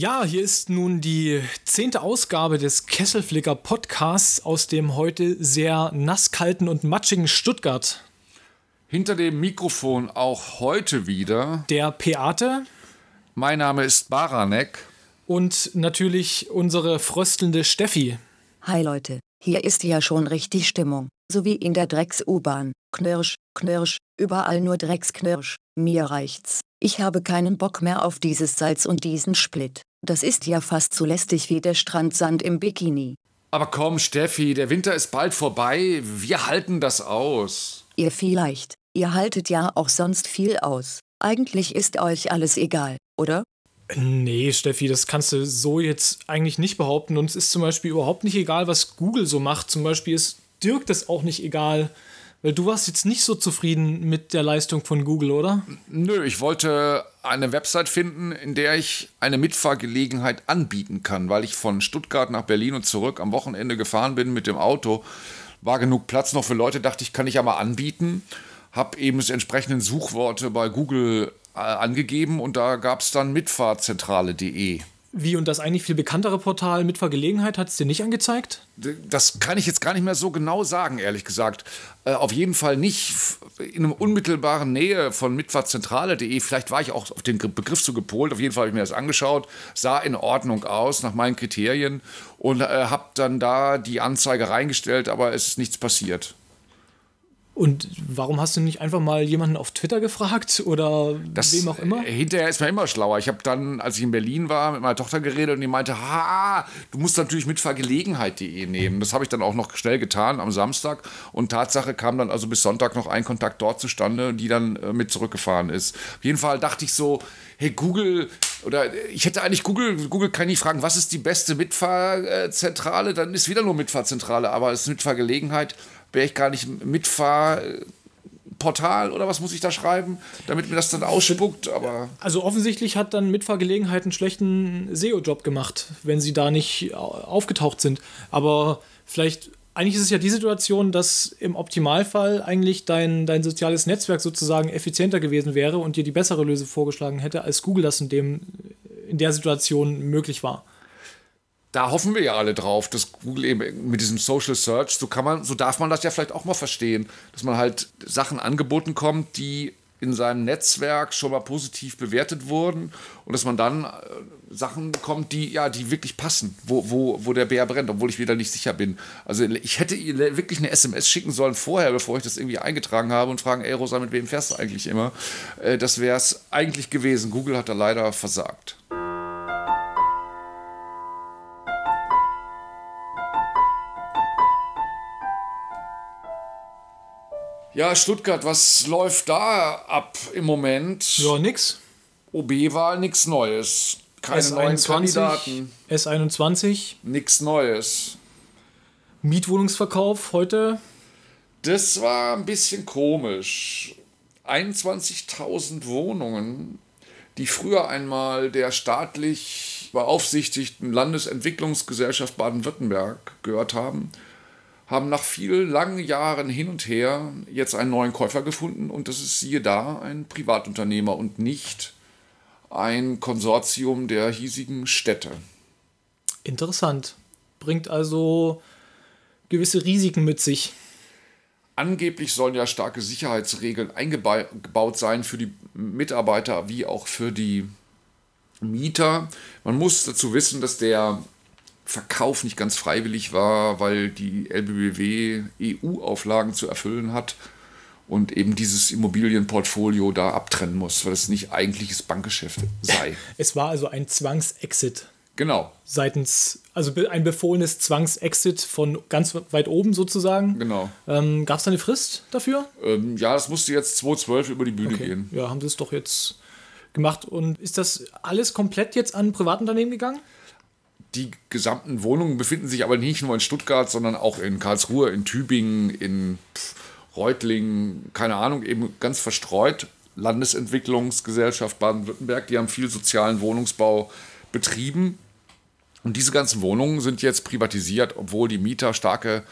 Ja, hier ist nun die zehnte Ausgabe des Kesselflicker Podcasts aus dem heute sehr nasskalten und matschigen Stuttgart. Hinter dem Mikrofon auch heute wieder der Peate. Mein Name ist Baranek. Und natürlich unsere fröstelnde Steffi. Hi Leute, hier ist ja schon richtig Stimmung, so wie in der Drecks-U-Bahn. Knirsch, knirsch, überall nur Drecksknirsch. Mir reicht's. Ich habe keinen Bock mehr auf dieses Salz und diesen Split. Das ist ja fast so lästig wie der Strandsand im Bikini. Aber komm, Steffi, der Winter ist bald vorbei. Wir halten das aus. Ihr vielleicht. Ihr haltet ja auch sonst viel aus. Eigentlich ist euch alles egal, oder? Nee, Steffi, das kannst du so jetzt eigentlich nicht behaupten. Uns ist zum Beispiel überhaupt nicht egal, was Google so macht. Zum Beispiel ist Dirk das auch nicht egal. Du warst jetzt nicht so zufrieden mit der Leistung von Google, oder? Nö, ich wollte eine Website finden, in der ich eine Mitfahrgelegenheit anbieten kann, weil ich von Stuttgart nach Berlin und zurück am Wochenende gefahren bin mit dem Auto. War genug Platz noch für Leute, dachte ich, kann ich ja mal anbieten. Hab eben das entsprechenden Suchworte bei Google äh, angegeben und da gab es dann mitfahrzentrale.de. Wie und das eigentlich viel bekanntere Portal Mitfahrgelegenheit hat es dir nicht angezeigt? Das kann ich jetzt gar nicht mehr so genau sagen, ehrlich gesagt. Äh, auf jeden Fall nicht in einer unmittelbaren Nähe von mitfahrzentrale.de. Vielleicht war ich auch auf den Begriff so gepolt. Auf jeden Fall habe ich mir das angeschaut. Sah in Ordnung aus nach meinen Kriterien und äh, habe dann da die Anzeige reingestellt, aber es ist nichts passiert. Und warum hast du nicht einfach mal jemanden auf Twitter gefragt oder das, wem auch immer? Äh, hinterher ist man immer schlauer. Ich habe dann, als ich in Berlin war, mit meiner Tochter geredet und die meinte, ha, du musst natürlich mit Vergelegenheit.de nehmen. Das habe ich dann auch noch schnell getan am Samstag und Tatsache kam dann also bis Sonntag noch ein Kontakt dort zustande, die dann äh, mit zurückgefahren ist. Auf jeden Fall dachte ich so, hey Google, oder ich hätte eigentlich Google, Google kann nicht fragen, was ist die beste Mitfahrzentrale? Dann ist wieder nur Mitfahrzentrale, aber es ist Mitfahrgelegenheit wäre ich gar nicht Mitfahrportal oder was muss ich da schreiben, damit mir das dann ausspuckt, aber. Also offensichtlich hat dann Mitfahrgelegenheit einen schlechten SEO-Job gemacht, wenn sie da nicht aufgetaucht sind. Aber vielleicht, eigentlich ist es ja die Situation, dass im Optimalfall eigentlich dein, dein soziales Netzwerk sozusagen effizienter gewesen wäre und dir die bessere Lösung vorgeschlagen hätte, als Google das in, dem, in der Situation möglich war da hoffen wir ja alle drauf, dass Google eben mit diesem Social Search, so kann man, so darf man das ja vielleicht auch mal verstehen, dass man halt Sachen angeboten kommt, die in seinem Netzwerk schon mal positiv bewertet wurden und dass man dann äh, Sachen bekommt, die ja, die wirklich passen, wo, wo, wo der Bär brennt, obwohl ich wieder nicht sicher bin. Also ich hätte ihr wirklich eine SMS schicken sollen vorher, bevor ich das irgendwie eingetragen habe und fragen, ey Rosa, mit wem fährst du eigentlich immer? Äh, das wäre es eigentlich gewesen. Google hat da leider versagt. Ja, Stuttgart, was läuft da ab im Moment? Ja, nix. OB-Wahl, nix Neues. Keine S21, neuen Kandidaten. S21. Nix Neues. Mietwohnungsverkauf heute? Das war ein bisschen komisch. 21.000 Wohnungen, die früher einmal der staatlich beaufsichtigten Landesentwicklungsgesellschaft Baden-Württemberg gehört haben, haben nach vielen langen Jahren hin und her jetzt einen neuen Käufer gefunden und das ist siehe da ein Privatunternehmer und nicht ein Konsortium der hiesigen Städte. Interessant. Bringt also gewisse Risiken mit sich. Angeblich sollen ja starke Sicherheitsregeln eingebaut sein für die Mitarbeiter wie auch für die Mieter. Man muss dazu wissen, dass der Verkauf nicht ganz freiwillig war, weil die LBBW EU-Auflagen zu erfüllen hat und eben dieses Immobilienportfolio da abtrennen muss, weil es nicht eigentliches Bankgeschäft sei. Es war also ein Zwangsexit. Genau. Seitens, also ein befohlenes Zwangsexit von ganz weit oben sozusagen. Genau. Ähm, Gab es da eine Frist dafür? Ähm, ja, das musste jetzt 2012 über die Bühne okay. gehen. Ja, haben sie es doch jetzt gemacht. Und ist das alles komplett jetzt an Privatunternehmen gegangen? Die gesamten Wohnungen befinden sich aber nicht nur in Stuttgart, sondern auch in Karlsruhe, in Tübingen, in Reutlingen, keine Ahnung, eben ganz verstreut. Landesentwicklungsgesellschaft Baden-Württemberg, die haben viel sozialen Wohnungsbau betrieben. Und diese ganzen Wohnungen sind jetzt privatisiert, obwohl die Mieter starke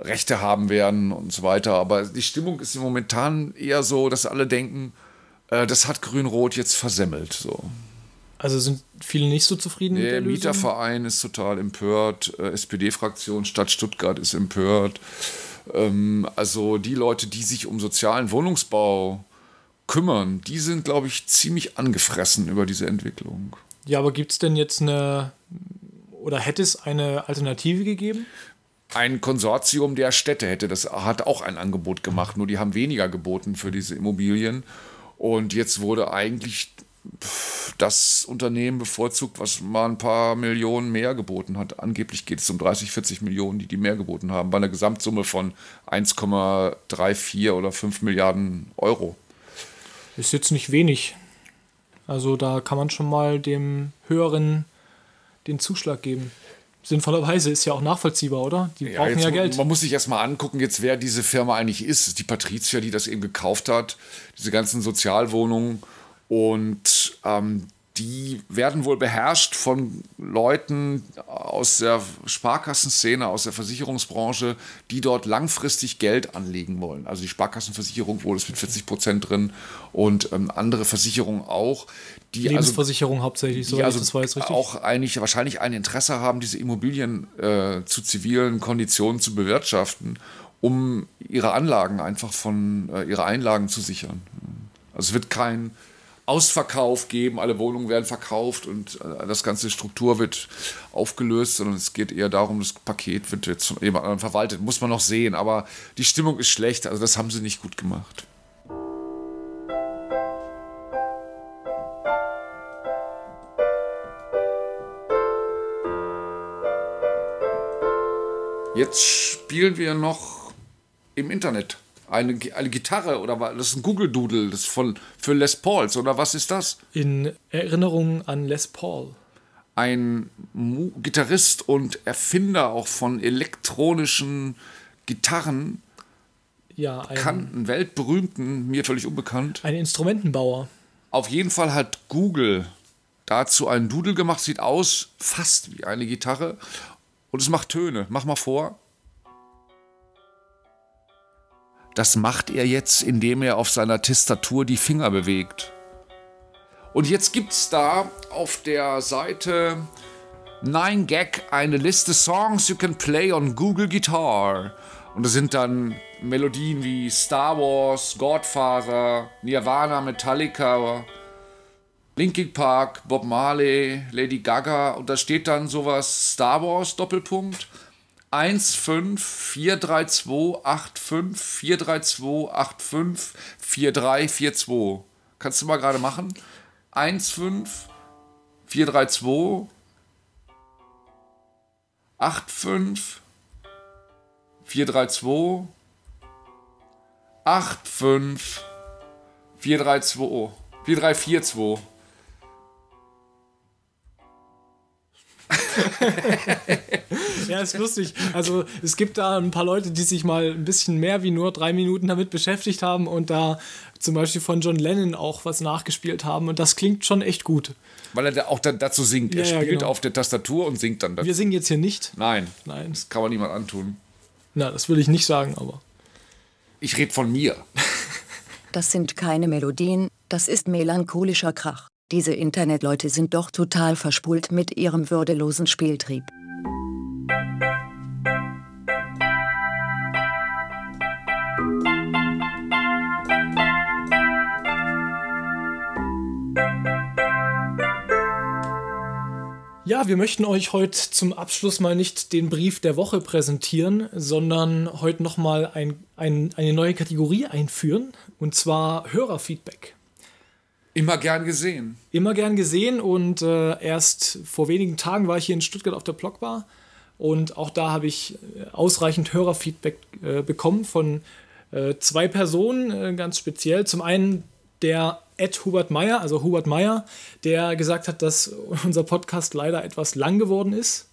Rechte haben werden und so weiter. Aber die Stimmung ist momentan eher so, dass alle denken, äh, das hat Grün-Rot jetzt versemmelt. So. Also sind viele nicht so zufrieden mit der, der Mieterverein ist total empört, äh, SPD-Fraktion Stadt Stuttgart ist empört. Ähm, also die Leute, die sich um sozialen Wohnungsbau kümmern, die sind, glaube ich, ziemlich angefressen über diese Entwicklung. Ja, aber gibt es denn jetzt eine, oder hätte es eine Alternative gegeben? Ein Konsortium der Städte hätte das, hat auch ein Angebot gemacht, nur die haben weniger geboten für diese Immobilien. Und jetzt wurde eigentlich das Unternehmen bevorzugt, was mal ein paar Millionen mehr geboten hat. Angeblich geht es um 30, 40 Millionen, die die mehr geboten haben, bei einer Gesamtsumme von 1,34 oder 5 Milliarden Euro. Ist jetzt nicht wenig. Also da kann man schon mal dem Höheren den Zuschlag geben. Sinnvollerweise ist ja auch nachvollziehbar, oder? Die ja, brauchen ja Geld. Man muss sich erstmal angucken, jetzt wer diese Firma eigentlich ist. Die Patricia, die das eben gekauft hat, diese ganzen Sozialwohnungen. Und ähm, die werden wohl beherrscht von Leuten aus der Sparkassenszene, aus der Versicherungsbranche, die dort langfristig Geld anlegen wollen. Also die Sparkassenversicherung wohl ist mit 40 Prozent drin und ähm, andere Versicherungen auch. Die also Lebensversicherung also, hauptsächlich, so also das war jetzt richtig. auch eigentlich wahrscheinlich ein Interesse haben, diese Immobilien äh, zu zivilen Konditionen zu bewirtschaften, um ihre Anlagen einfach von äh, ihre Einlagen zu sichern. Also es wird kein Ausverkauf geben, alle Wohnungen werden verkauft und äh, das ganze Struktur wird aufgelöst, sondern es geht eher darum, das Paket wird jetzt von jemand anderem verwaltet. Muss man noch sehen, aber die Stimmung ist schlecht, also das haben sie nicht gut gemacht. Jetzt spielen wir noch im Internet eine, eine Gitarre oder was? Das ist ein Google Doodle, das von, für Les Pauls oder was ist das? In Erinnerung an Les Paul. Ein Mu Gitarrist und Erfinder auch von elektronischen Gitarren. Ja, ein bekannten, weltberühmten, mir völlig unbekannt. Ein Instrumentenbauer. Auf jeden Fall hat Google dazu einen Doodle gemacht, sieht aus fast wie eine Gitarre und es macht Töne. Mach mal vor. Das macht er jetzt, indem er auf seiner Tastatur die Finger bewegt. Und jetzt gibt es da auf der Seite 9gag eine Liste Songs you can play on Google Guitar. Und das sind dann Melodien wie Star Wars, Godfather, Nirvana, Metallica, Linkin Park, Bob Marley, Lady Gaga. Und da steht dann sowas Star Wars Doppelpunkt 15432854342 Kannst du mal gerade machen? 15432 85 432 85 432 4342 ja, ist lustig. Also es gibt da ein paar Leute, die sich mal ein bisschen mehr wie nur drei Minuten damit beschäftigt haben und da zum Beispiel von John Lennon auch was nachgespielt haben und das klingt schon echt gut. Weil er auch dazu singt. Er ja, spielt genau. auf der Tastatur und singt dann dazu. Wir singen jetzt hier nicht. Nein. Nein. Das kann man niemand antun. Na, das will ich nicht sagen, aber. Ich rede von mir. Das sind keine Melodien, das ist melancholischer Krach. Diese Internetleute sind doch total verspult mit ihrem würdelosen Spieltrieb. Ja, wir möchten euch heute zum Abschluss mal nicht den Brief der Woche präsentieren, sondern heute nochmal ein, ein, eine neue Kategorie einführen, und zwar Hörerfeedback. Immer gern gesehen. Immer gern gesehen und äh, erst vor wenigen Tagen war ich hier in Stuttgart auf der Blockbar und auch da habe ich äh, ausreichend Hörerfeedback äh, bekommen von äh, zwei Personen äh, ganz speziell. Zum einen der Ed Hubert Meyer, also Hubert Meyer, der gesagt hat, dass unser Podcast leider etwas lang geworden ist.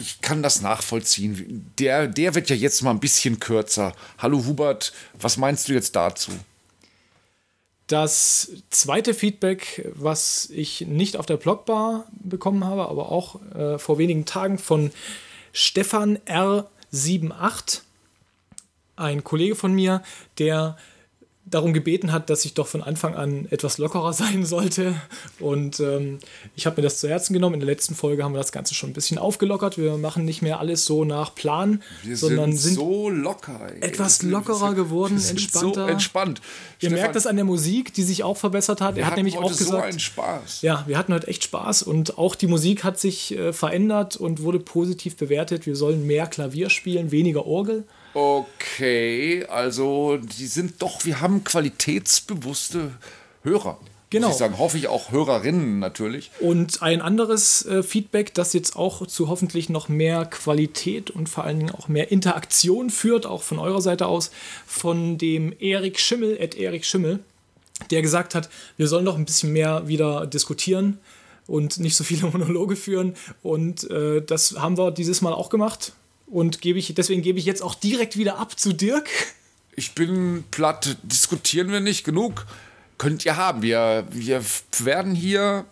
Ich kann das nachvollziehen. Der, der wird ja jetzt mal ein bisschen kürzer. Hallo Hubert, was meinst du jetzt dazu? Das zweite Feedback, was ich nicht auf der Blogbar bekommen habe, aber auch äh, vor wenigen Tagen von Stefan R78, ein Kollege von mir, der darum gebeten hat, dass ich doch von Anfang an etwas lockerer sein sollte. Und ähm, ich habe mir das zu Herzen genommen. In der letzten Folge haben wir das Ganze schon ein bisschen aufgelockert. Wir machen nicht mehr alles so nach Plan, Wir sondern sind sind so locker. ey. etwas lockerer sind- geworden, entspannter. So entspannt. Ihr Stefan, merkt das an der Musik, die sich auch verbessert hat. Er hat nämlich auch gesagt, so einen Spaß. ja, wir hatten heute echt Spaß und auch die Musik hat sich äh, verändert und wurde positiv bewertet. Wir sollen mehr Klavier spielen, weniger Orgel. Okay, also die sind doch, wir haben qualitätsbewusste Hörer. Genau. Muss ich sagen, hoffe ich auch Hörerinnen natürlich. Und ein anderes äh, Feedback, das jetzt auch zu hoffentlich noch mehr Qualität und vor allen Dingen auch mehr Interaktion führt, auch von eurer Seite aus, von dem Erik Schimmel, at Erik Schimmel, der gesagt hat, wir sollen doch ein bisschen mehr wieder diskutieren und nicht so viele Monologe führen. Und äh, das haben wir dieses Mal auch gemacht. Und gebe ich, deswegen gebe ich jetzt auch direkt wieder ab zu Dirk. Ich bin platt, diskutieren wir nicht genug. Könnt ihr haben. Wir, wir werden hier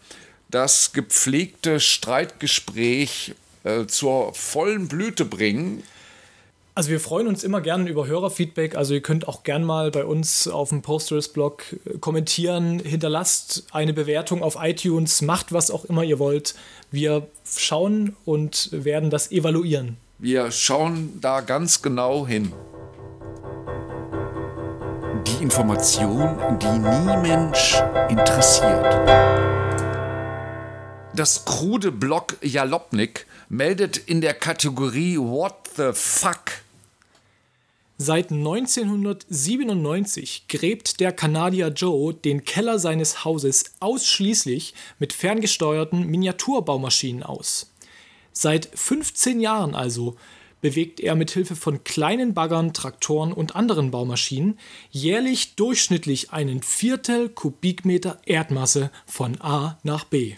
das gepflegte Streitgespräch äh, zur vollen Blüte bringen. Also wir freuen uns immer gerne über Hörerfeedback. Also ihr könnt auch gern mal bei uns auf dem Posters-Blog äh, kommentieren, hinterlasst eine Bewertung auf iTunes, macht was auch immer ihr wollt. Wir schauen und werden das evaluieren. Wir schauen da ganz genau hin. Die Information, die nie Mensch interessiert. Das krude Blog Jalopnik meldet in der Kategorie What the fuck Seit 1997 gräbt der Kanadier Joe den Keller seines Hauses ausschließlich mit ferngesteuerten Miniaturbaumaschinen aus. Seit 15 Jahren also bewegt er mit Hilfe von kleinen Baggern, Traktoren und anderen Baumaschinen jährlich durchschnittlich einen Viertel Kubikmeter Erdmasse von A nach B.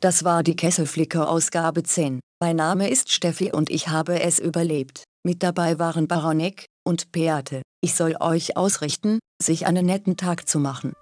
Das war die Kesselflicker Ausgabe 10. Mein Name ist Steffi und ich habe es überlebt. Mit dabei waren Baronek und Beate. Ich soll euch ausrichten, sich einen netten Tag zu machen.